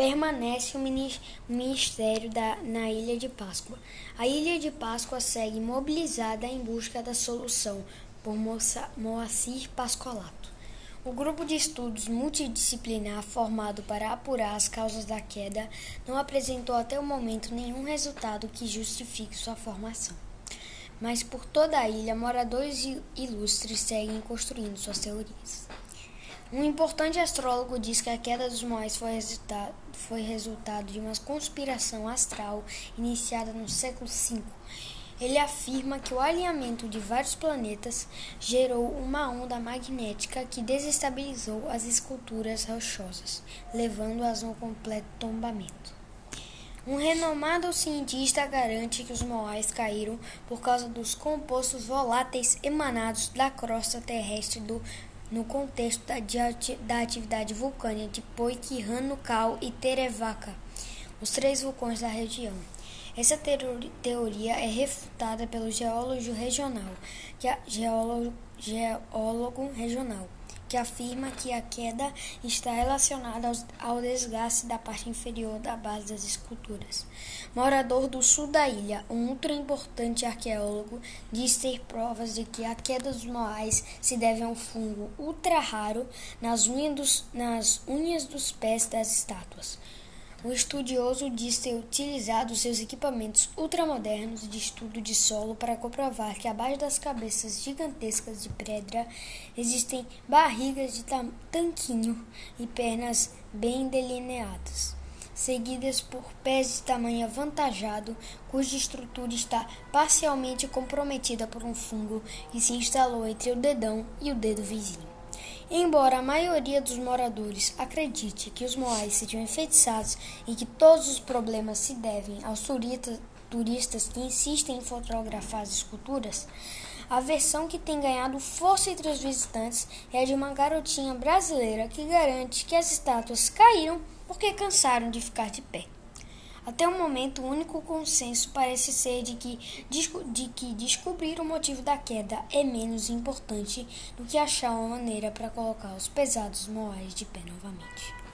permanece o ministério da, na Ilha de Páscoa. A Ilha de Páscoa segue mobilizada em busca da solução por Moacir Pascolato. O grupo de estudos multidisciplinar formado para apurar as causas da queda não apresentou até o momento nenhum resultado que justifique sua formação. Mas por toda a ilha, moradores ilustres seguem construindo suas teorias. Um importante astrólogo diz que a queda dos Moais foi resultado, foi resultado de uma conspiração astral iniciada no século V. Ele afirma que o alinhamento de vários planetas gerou uma onda magnética que desestabilizou as esculturas rochosas, levando-as a um completo tombamento. Um renomado cientista garante que os Moais caíram por causa dos compostos voláteis emanados da crosta terrestre do no contexto da, da atividade vulcânica de Poiquirano-Cal e Terevaca, os três vulcões da região. Essa teoria é refutada pelo geólogo regional, é geólogo, geólogo regional que afirma que a queda está relacionada ao desgaste da parte inferior da base das esculturas. Morador do sul da ilha, um ultra importante arqueólogo diz ter provas de que a queda dos moais se deve a um fungo ultra raro nas unhas dos, nas unhas dos pés das estátuas. O estudioso diz ter utilizado seus equipamentos ultramodernos de estudo de solo para comprovar que abaixo das cabeças gigantescas de pedra existem barrigas de tanquinho e pernas bem delineadas, seguidas por pés de tamanho avantajado, cuja estrutura está parcialmente comprometida por um fungo que se instalou entre o dedão e o dedo vizinho. Embora a maioria dos moradores acredite que os moais sejam enfeitiçados e que todos os problemas se devem aos turistas que insistem em fotografar as esculturas, a versão que tem ganhado força entre os visitantes é a de uma garotinha brasileira que garante que as estátuas caíram porque cansaram de ficar de pé. Até o momento, o único consenso parece ser de que, de que descobrir o motivo da queda é menos importante do que achar uma maneira para colocar os pesados moais de pé novamente.